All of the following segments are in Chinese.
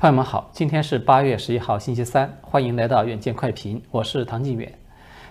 朋友们好，今天是八月十一号，星期三，欢迎来到远见快评，我是唐晋远。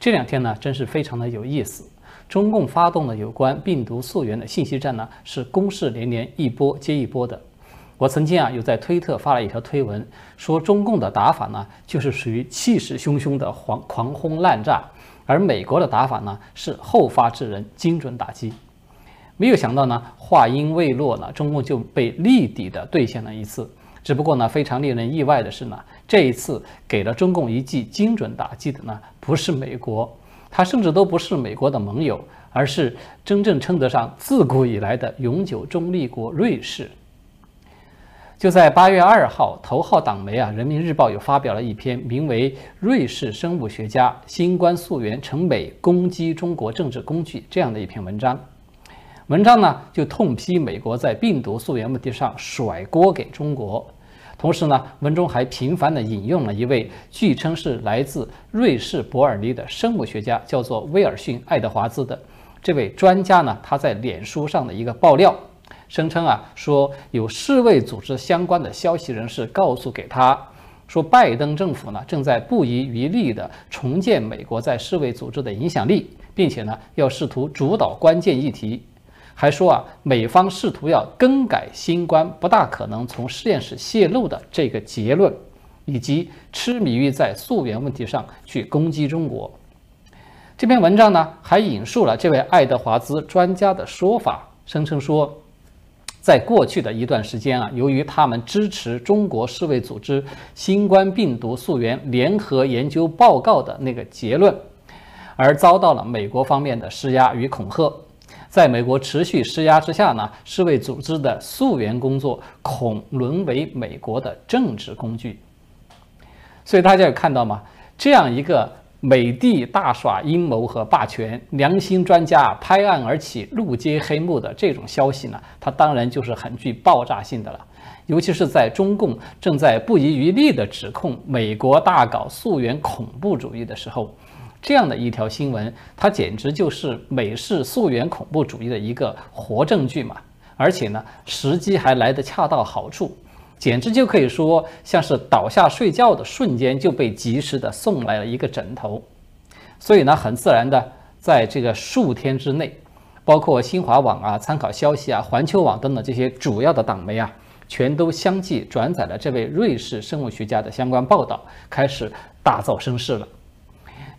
这两天呢，真是非常的有意思。中共发动的有关病毒溯源的信息战呢，是攻势连连，一波接一波的。我曾经啊，有在推特发了一条推文，说中共的打法呢，就是属于气势汹汹的狂狂轰滥炸，而美国的打法呢，是后发制人，精准打击。没有想到呢，话音未落呢，中共就被立底的兑现了一次。只不过呢，非常令人意外的是呢，这一次给了中共一记精准打击的呢，不是美国，他甚至都不是美国的盟友，而是真正称得上自古以来的永久中立国瑞士。就在八月二号，头号党媒啊《人民日报》又发表了一篇名为《瑞士生物学家新冠溯源成美攻击中国政治工具》这样的一篇文章。文章呢就痛批美国在病毒溯源问题上甩锅给中国。同时呢，文中还频繁地引用了一位据称是来自瑞士伯尔尼的生物学家，叫做威尔逊·爱德华兹的这位专家呢，他在脸书上的一个爆料，声称啊，说有世卫组织相关的消息人士告诉给他，说拜登政府呢正在不遗余力地重建美国在世卫组织的影响力，并且呢要试图主导关键议题。还说啊，美方试图要更改新冠不大可能从实验室泄露的这个结论，以及痴迷于在溯源问题上去攻击中国。这篇文章呢，还引述了这位爱德华兹专家的说法，声称说，在过去的一段时间啊，由于他们支持中国世卫组织新冠病毒溯源联合研究报告的那个结论，而遭到了美国方面的施压与恐吓。在美国持续施压之下呢，世卫组织的溯源工作恐沦为美国的政治工具。所以大家有看到吗？这样一个美帝大耍阴谋和霸权，良心专家拍案而起，怒揭黑幕的这种消息呢，它当然就是很具爆炸性的了。尤其是在中共正在不遗余力地指控美国大搞溯源恐怖主义的时候。这样的一条新闻，它简直就是美式溯源恐怖主义的一个活证据嘛！而且呢，时机还来得恰到好处，简直就可以说像是倒下睡觉的瞬间就被及时的送来了一个枕头。所以呢，很自然的，在这个数天之内，包括新华网啊、参考消息啊、环球网等等这些主要的党媒啊，全都相继转载了这位瑞士生物学家的相关报道，开始大造声势了。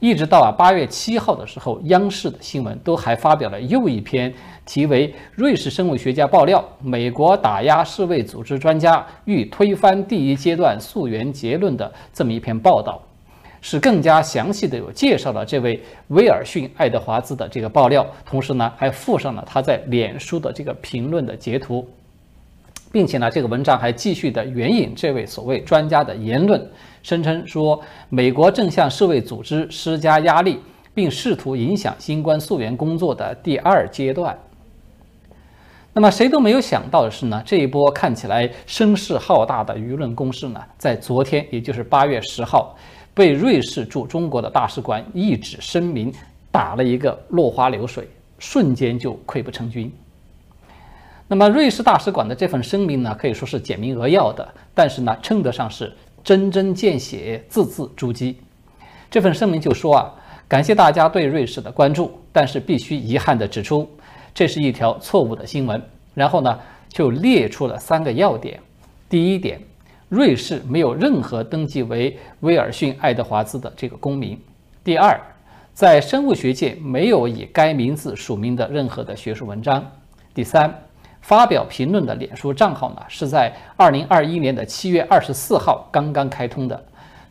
一直到啊八月七号的时候，央视的新闻都还发表了又一篇题为《瑞士生物学家爆料：美国打压世卫组织专家欲推翻第一阶段溯源结论》的这么一篇报道，是更加详细的有介绍了这位威尔逊·爱德华兹的这个爆料，同时呢还附上了他在脸书的这个评论的截图。并且呢，这个文章还继续的援引这位所谓专家的言论，声称说美国正向世卫组织施加压力，并试图影响新冠溯源工作的第二阶段。那么谁都没有想到的是呢，这一波看起来声势浩大的舆论攻势呢，在昨天，也就是八月十号，被瑞士驻中国的大使馆一纸声明打了一个落花流水，瞬间就溃不成军。那么，瑞士大使馆的这份声明呢，可以说是简明扼要的，但是呢，称得上是针针见血、字字珠玑。这份声明就说啊，感谢大家对瑞士的关注，但是必须遗憾地指出，这是一条错误的新闻。然后呢，就列出了三个要点：第一点，瑞士没有任何登记为威尔逊·爱德华兹的这个公民；第二，在生物学界没有以该名字署名的任何的学术文章；第三。发表评论的脸书账号呢，是在二零二一年的七月二十四号刚刚开通的，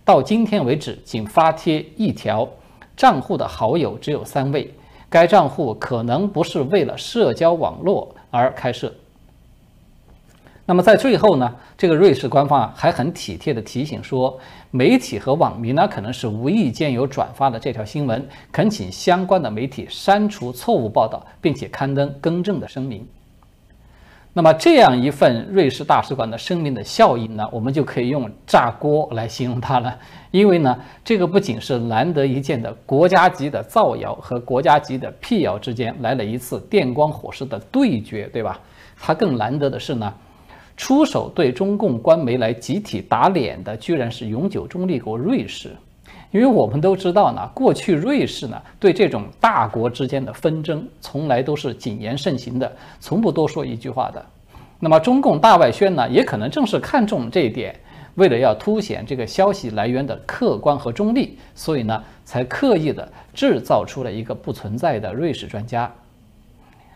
到今天为止仅发帖一条，账户的好友只有三位，该账户可能不是为了社交网络而开设。那么在最后呢，这个瑞士官方啊还很体贴的提醒说，媒体和网民呢可能是无意间有转发了这条新闻，恳请相关的媒体删除错误报道，并且刊登更正的声明。那么这样一份瑞士大使馆的声明的效应呢，我们就可以用炸锅来形容它了。因为呢，这个不仅是难得一见的国家级的造谣和国家级的辟谣之间来了一次电光火石的对决，对吧？它更难得的是呢，出手对中共官媒来集体打脸的，居然是永久中立国瑞士。因为我们都知道呢，过去瑞士呢对这种大国之间的纷争，从来都是谨言慎行的，从不多说一句话的。那么中共大外宣呢，也可能正是看中这一点，为了要凸显这个消息来源的客观和中立，所以呢，才刻意的制造出了一个不存在的瑞士专家。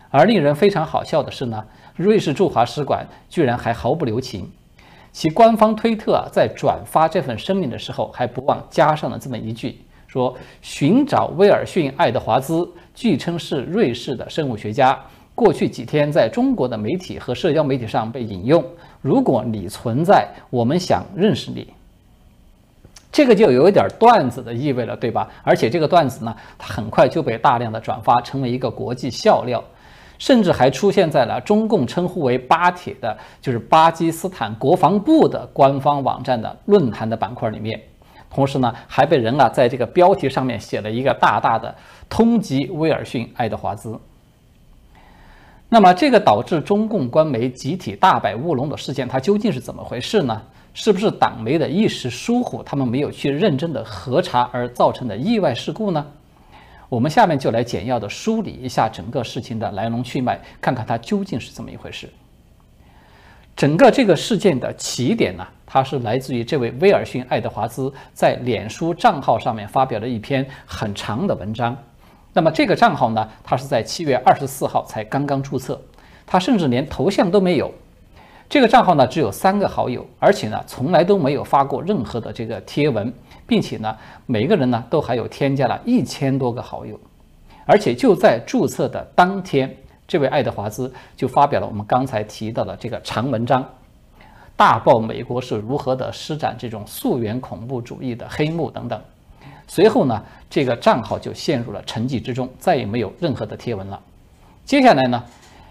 而令人非常好笑的是呢，瑞士驻华使馆居然还毫不留情。其官方推特啊，在转发这份声明的时候，还不忘加上了这么一句：说寻找威尔逊·爱德华兹，据称是瑞士的生物学家，过去几天在中国的媒体和社交媒体上被引用。如果你存在，我们想认识你。这个就有一点段子的意味了，对吧？而且这个段子呢，它很快就被大量的转发，成为一个国际笑料。甚至还出现在了中共称呼为“巴铁”的，就是巴基斯坦国防部的官方网站的论坛的板块里面。同时呢，还被人啊在这个标题上面写了一个大大的“通缉威尔逊·爱德华兹”。那么，这个导致中共官媒集体大摆乌龙的事件，它究竟是怎么回事呢？是不是党媒的一时疏忽，他们没有去认真的核查而造成的意外事故呢？我们下面就来简要的梳理一下整个事情的来龙去脉，看看它究竟是怎么一回事。整个这个事件的起点呢，它是来自于这位威尔逊·爱德华兹在脸书账号上面发表了一篇很长的文章。那么这个账号呢，他是在七月二十四号才刚刚注册，他甚至连头像都没有。这个账号呢，只有三个好友，而且呢，从来都没有发过任何的这个贴文。并且呢，每个人呢都还有添加了一千多个好友，而且就在注册的当天，这位爱德华兹就发表了我们刚才提到的这个长文章，大爆美国是如何的施展这种溯源恐怖主义的黑幕等等。随后呢，这个账号就陷入了沉寂之中，再也没有任何的贴文了。接下来呢，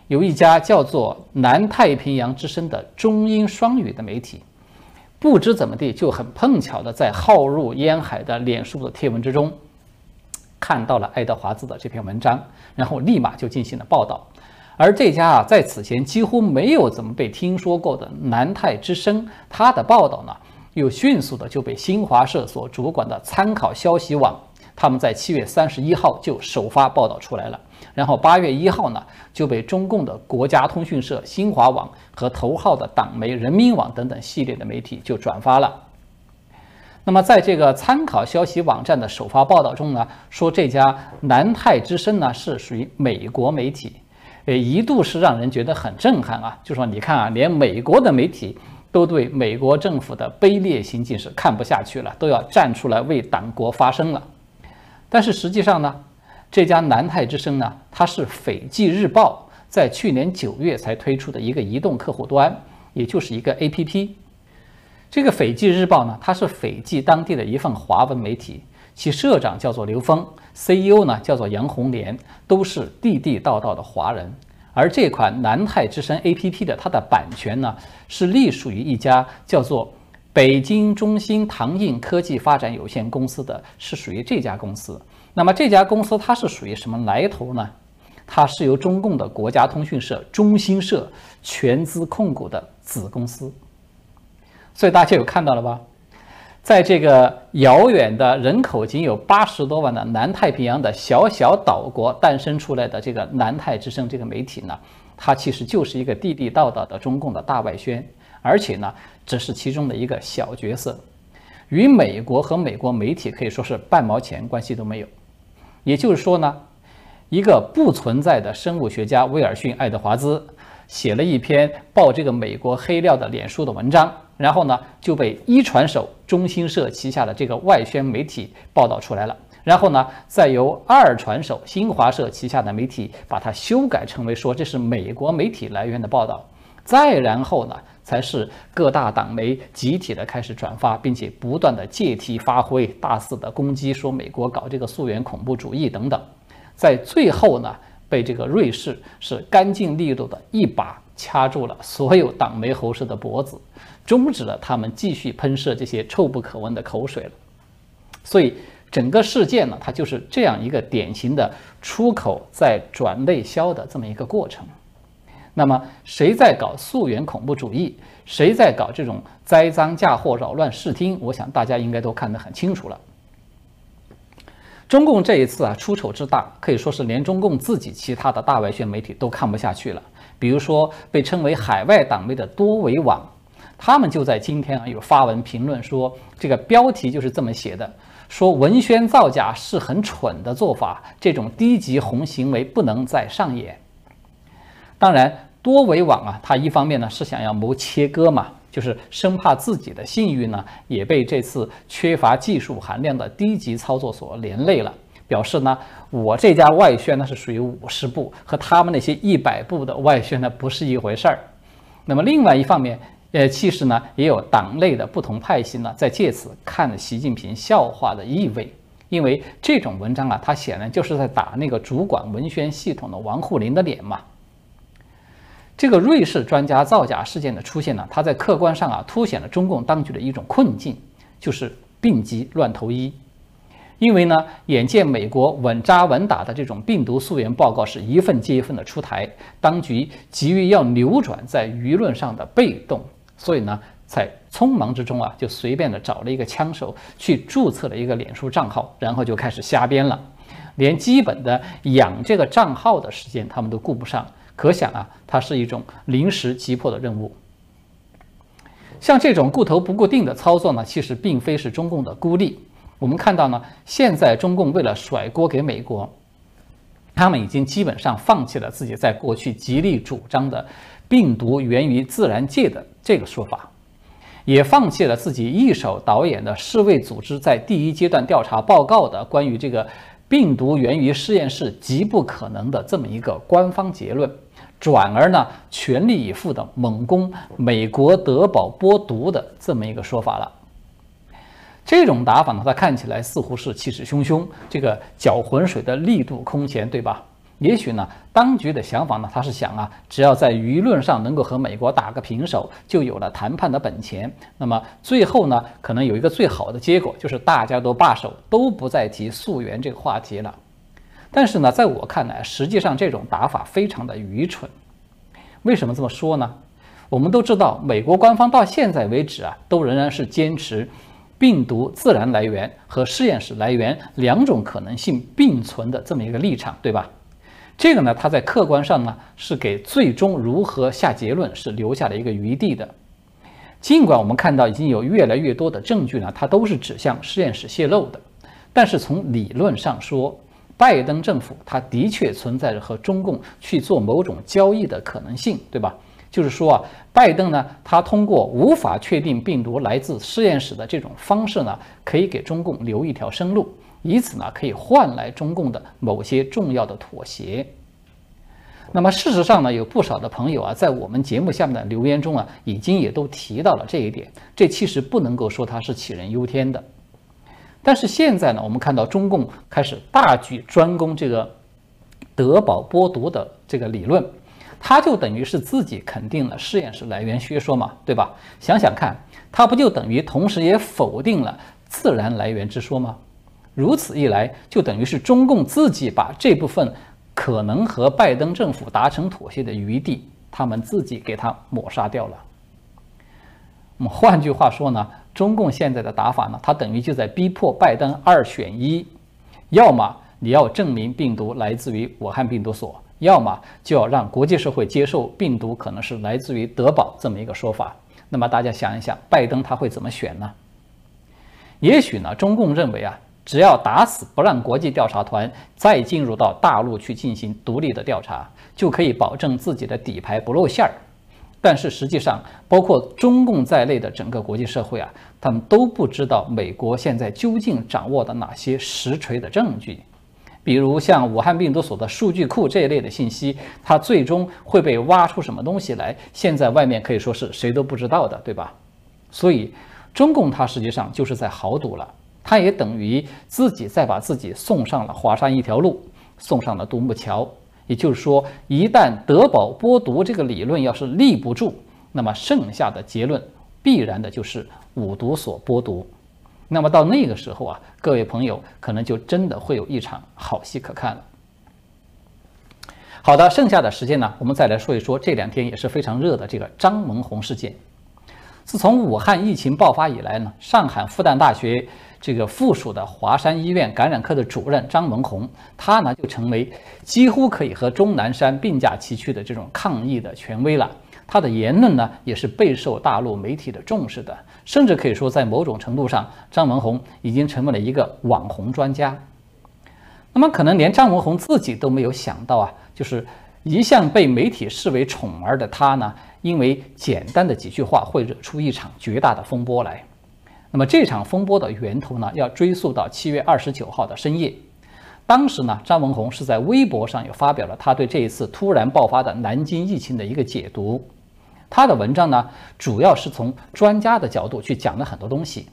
有一家叫做南太平洋之声的中英双语的媒体。不知怎么地，就很碰巧的在浩如烟海的脸书的贴文之中，看到了爱德华兹的这篇文章，然后立马就进行了报道。而这家啊，在此前几乎没有怎么被听说过的南泰之声，它的报道呢，又迅速的就被新华社所主管的参考消息网。他们在七月三十一号就首发报道出来了，然后八月一号呢就被中共的国家通讯社新华网和头号的党媒人民网等等系列的媒体就转发了。那么在这个参考消息网站的首发报道中呢，说这家南泰之声呢是属于美国媒体，呃，一度是让人觉得很震撼啊，就说你看啊，连美国的媒体都对美国政府的卑劣行径是看不下去了，都要站出来为党国发声了。但是实际上呢，这家南泰之声呢，它是斐济日报在去年九月才推出的一个移动客户端，也就是一个 APP。这个斐济日报呢，它是斐济当地的一份华文媒体，其社长叫做刘峰，CEO 呢叫做杨红莲，都是地地道道的华人。而这款南泰之声 APP 的它的版权呢，是隶属于一家叫做。北京中兴唐印科技发展有限公司的是属于这家公司。那么这家公司它是属于什么来头呢？它是由中共的国家通讯社中新社全资控股的子公司。所以大家有看到了吧？在这个遥远的人口仅有八十多万的南太平洋的小小岛国诞生出来的这个南太之声这个媒体呢，它其实就是一个地地道道的中共的大外宣。而且呢，只是其中的一个小角色，与美国和美国媒体可以说是半毛钱关系都没有。也就是说呢，一个不存在的生物学家威尔逊·爱德华兹写了一篇爆这个美国黑料的脸书的文章，然后呢就被一传手中新社旗下的这个外宣媒体报道出来了，然后呢再由二传手新华社旗下的媒体把它修改成为说这是美国媒体来源的报道，再然后呢。才是各大党媒集体的开始转发，并且不断的借题发挥，大肆的攻击，说美国搞这个溯源恐怖主义等等，在最后呢，被这个瑞士是干净利落的一把掐住了所有党媒喉舌的脖子，终止了他们继续喷射这些臭不可闻的口水了。所以整个事件呢，它就是这样一个典型的出口在转内销的这么一个过程。那么谁在搞溯源恐怖主义？谁在搞这种栽赃嫁祸、扰乱视听？我想大家应该都看得很清楚了。中共这一次啊，出丑之大，可以说是连中共自己其他的大外宣媒体都看不下去了。比如说，被称为海外党媒的多维网，他们就在今天啊有发文评论说，这个标题就是这么写的：说文宣造假是很蠢的做法，这种低级红行为不能再上演。当然。多维网啊，它一方面呢是想要谋切割嘛，就是生怕自己的信誉呢也被这次缺乏技术含量的低级操作所连累了。表示呢，我这家外宣呢是属于五十步，和他们那些一百步的外宣呢不是一回事儿。那么另外一方面，呃，其实呢也有党内的不同派系呢在借此看习近平笑话的意味，因为这种文章啊，它显然就是在打那个主管文宣系统的王沪宁的脸嘛。这个瑞士专家造假事件的出现呢，它在客观上啊凸显了中共当局的一种困境，就是病急乱投医。因为呢，眼见美国稳扎稳打的这种病毒溯源报告是一份接一份的出台，当局急于要扭转在舆论上的被动，所以呢，在匆忙之中啊，就随便的找了一个枪手去注册了一个脸书账号，然后就开始瞎编了，连基本的养这个账号的时间他们都顾不上。可想啊，它是一种临时急迫的任务。像这种顾头不顾腚的操作呢，其实并非是中共的孤立。我们看到呢，现在中共为了甩锅给美国，他们已经基本上放弃了自己在过去极力主张的病毒源于自然界的这个说法，也放弃了自己一手导演的世卫组织在第一阶段调查报告的关于这个病毒源于实验室极不可能的这么一个官方结论。转而呢，全力以赴的猛攻美国德宝播毒的这么一个说法了。这种打法呢，它看起来似乎是气势汹汹，这个搅浑水的力度空前，对吧？也许呢，当局的想法呢，他是想啊，只要在舆论上能够和美国打个平手，就有了谈判的本钱。那么最后呢，可能有一个最好的结果，就是大家都罢手，都不再提溯源这个话题了。但是呢，在我看来，实际上这种打法非常的愚蠢。为什么这么说呢？我们都知道，美国官方到现在为止啊，都仍然是坚持病毒自然来源和实验室来源两种可能性并存的这么一个立场，对吧？这个呢，它在客观上呢，是给最终如何下结论是留下了一个余地的。尽管我们看到已经有越来越多的证据呢，它都是指向实验室泄露的，但是从理论上说，拜登政府，他的确存在着和中共去做某种交易的可能性，对吧？就是说啊，拜登呢，他通过无法确定病毒来自实验室的这种方式呢，可以给中共留一条生路，以此呢，可以换来中共的某些重要的妥协。那么事实上呢，有不少的朋友啊，在我们节目下面的留言中啊，已经也都提到了这一点。这其实不能够说它是杞人忧天的。但是现在呢，我们看到中共开始大举专攻这个德宝剥夺的这个理论，它就等于是自己肯定了实验室来源学说嘛，对吧？想想看，它不就等于同时也否定了自然来源之说吗？如此一来，就等于是中共自己把这部分可能和拜登政府达成妥协的余地，他们自己给它抹杀掉了。那么换句话说呢？中共现在的打法呢，它等于就在逼迫拜登二选一，要么你要证明病毒来自于武汉病毒所，要么就要让国际社会接受病毒可能是来自于德宝这么一个说法。那么大家想一想，拜登他会怎么选呢？也许呢，中共认为啊，只要打死不让国际调查团再进入到大陆去进行独立的调查，就可以保证自己的底牌不露馅儿。但是实际上，包括中共在内的整个国际社会啊，他们都不知道美国现在究竟掌握的哪些实锤的证据，比如像武汉病毒所的数据库这一类的信息，它最终会被挖出什么东西来？现在外面可以说是谁都不知道的，对吧？所以，中共它实际上就是在豪赌了，它也等于自己再把自己送上了华山一条路，送上了独木桥。也就是说，一旦德宝播毒这个理论要是立不住，那么剩下的结论必然的就是五毒所播毒。那么到那个时候啊，各位朋友可能就真的会有一场好戏可看了。好的，剩下的时间呢，我们再来说一说这两天也是非常热的这个张文宏事件。自从武汉疫情爆发以来呢，上海复旦大学这个附属的华山医院感染科的主任张文宏，他呢就成为几乎可以和钟南山并驾齐驱的这种抗疫的权威了。他的言论呢也是备受大陆媒体的重视的，甚至可以说在某种程度上，张文宏已经成为了一个网红专家。那么可能连张文宏自己都没有想到啊，就是一向被媒体视为宠儿的他呢。因为简单的几句话会惹出一场绝大的风波来。那么这场风波的源头呢，要追溯到七月二十九号的深夜。当时呢，张文宏是在微博上也发表了他对这一次突然爆发的南京疫情的一个解读。他的文章呢，主要是从专家的角度去讲了很多东西，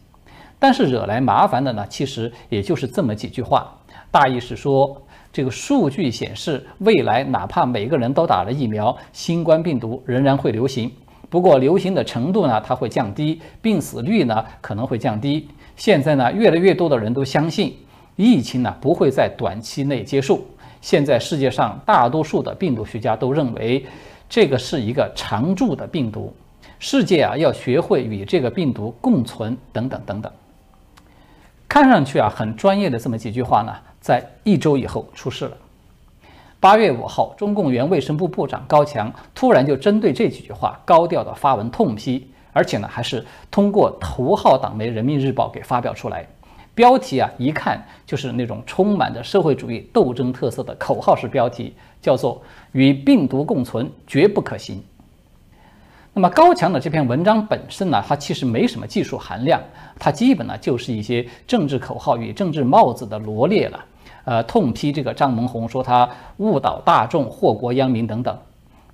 但是惹来麻烦的呢，其实也就是这么几句话，大意是说。这个数据显示，未来哪怕每个人都打了疫苗，新冠病毒仍然会流行。不过，流行的程度呢，它会降低，病死率呢可能会降低。现在呢，越来越多的人都相信，疫情呢不会在短期内结束。现在世界上大多数的病毒学家都认为，这个是一个常驻的病毒，世界啊要学会与这个病毒共存，等等等等。看上去啊很专业的这么几句话呢。在一周以后出事了。八月五号，中共原卫生部部长高强突然就针对这几句话高调的发文痛批，而且呢还是通过头号党媒《人民日报》给发表出来。标题啊一看就是那种充满着社会主义斗争特色的口号式标题，叫做“与病毒共存绝不可行”。那么高强的这篇文章本身呢，它其实没什么技术含量，它基本呢就是一些政治口号与政治帽子的罗列了。呃，痛批这个张文宏说他误导大众、祸国殃民等等。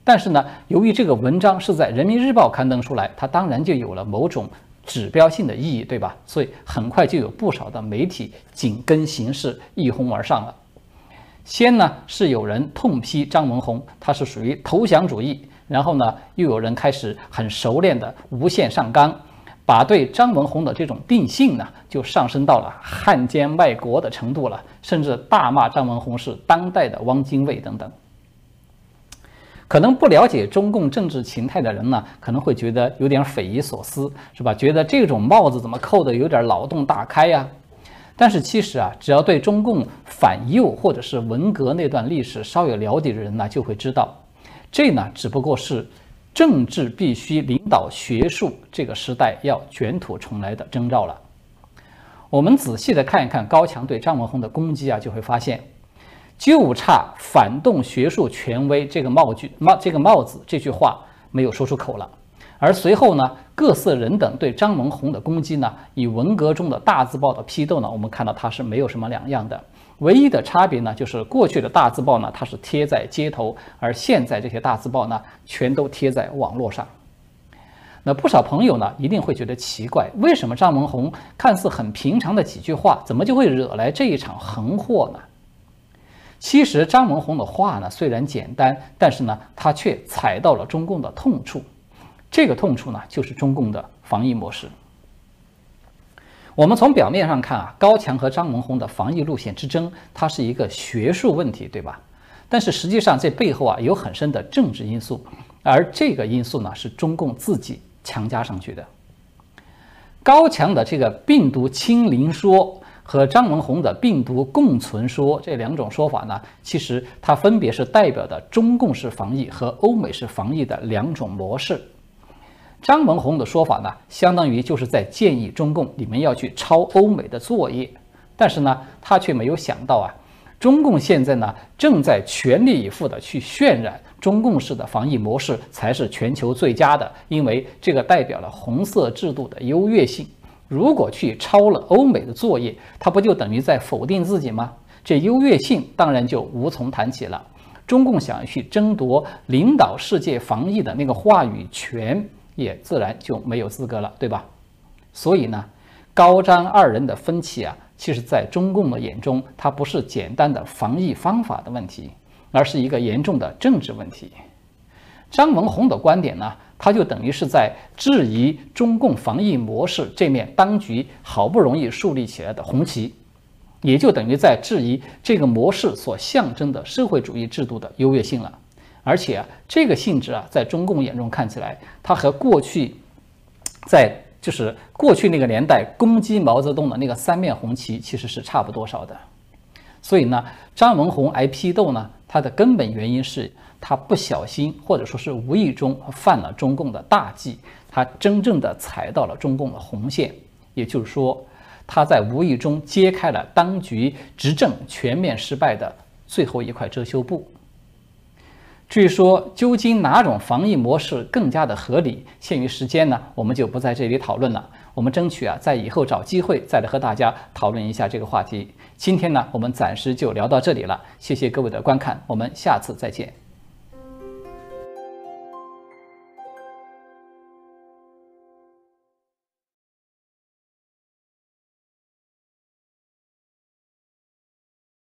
但是呢，由于这个文章是在《人民日报》刊登出来，它当然就有了某种指标性的意义，对吧？所以很快就有不少的媒体紧跟形势一哄而上了。先呢是有人痛批张文宏，他是属于投降主义，然后呢又有人开始很熟练的无限上纲。把对张文宏的这种定性呢，就上升到了汉奸卖国的程度了，甚至大骂张文宏是当代的汪精卫等等。可能不了解中共政治形态的人呢，可能会觉得有点匪夷所思，是吧？觉得这种帽子怎么扣的有点脑洞大开呀？但是其实啊，只要对中共反右或者是文革那段历史稍有了解的人呢，就会知道，这呢只不过是。政治必须领导学术，这个时代要卷土重来的征兆了。我们仔细的看一看高强对张文宏的攻击啊，就会发现，就差反动学术权威这个帽句帽这个帽子这句话没有说出口了。而随后呢，各色人等对张文宏的攻击呢，与文革中的大字报的批斗呢，我们看到它是没有什么两样的。唯一的差别呢，就是过去的大字报呢，它是贴在街头，而现在这些大字报呢，全都贴在网络上。那不少朋友呢，一定会觉得奇怪，为什么张文宏看似很平常的几句话，怎么就会惹来这一场横祸呢？其实张文宏的话呢，虽然简单，但是呢，他却踩到了中共的痛处。这个痛处呢，就是中共的防疫模式。我们从表面上看啊，高强和张文宏的防疫路线之争，它是一个学术问题，对吧？但是实际上这背后啊有很深的政治因素，而这个因素呢是中共自己强加上去的。高强的这个病毒清零说和张文宏的病毒共存说这两种说法呢，其实它分别是代表的中共式防疫和欧美式防疫的两种模式。张文宏的说法呢，相当于就是在建议中共你们要去抄欧美的作业，但是呢，他却没有想到啊，中共现在呢正在全力以赴的去渲染中共式的防疫模式才是全球最佳的，因为这个代表了红色制度的优越性。如果去抄了欧美的作业，他不就等于在否定自己吗？这优越性当然就无从谈起了。中共想要去争夺领导世界防疫的那个话语权。也自然就没有资格了，对吧？所以呢，高张二人的分歧啊，其实在中共的眼中，它不是简单的防疫方法的问题，而是一个严重的政治问题。张文宏的观点呢，他就等于是在质疑中共防疫模式这面当局好不容易树立起来的红旗。也就等于在质疑这个模式所象征的社会主义制度的优越性了。而且啊，这个性质啊，在中共眼中看起来，它和过去在就是过去那个年代攻击毛泽东的那个三面红旗其实是差不多少的。所以呢，张文宏挨批斗呢，它的根本原因是他不小心或者说是无意中犯了中共的大忌，他真正的踩到了中共的红线，也就是说，他在无意中揭开了当局执政全面失败的最后一块遮羞布。至于说究竟哪种防疫模式更加的合理，限于时间呢，我们就不在这里讨论了。我们争取啊，在以后找机会再来和大家讨论一下这个话题。今天呢，我们暂时就聊到这里了，谢谢各位的观看，我们下次再见。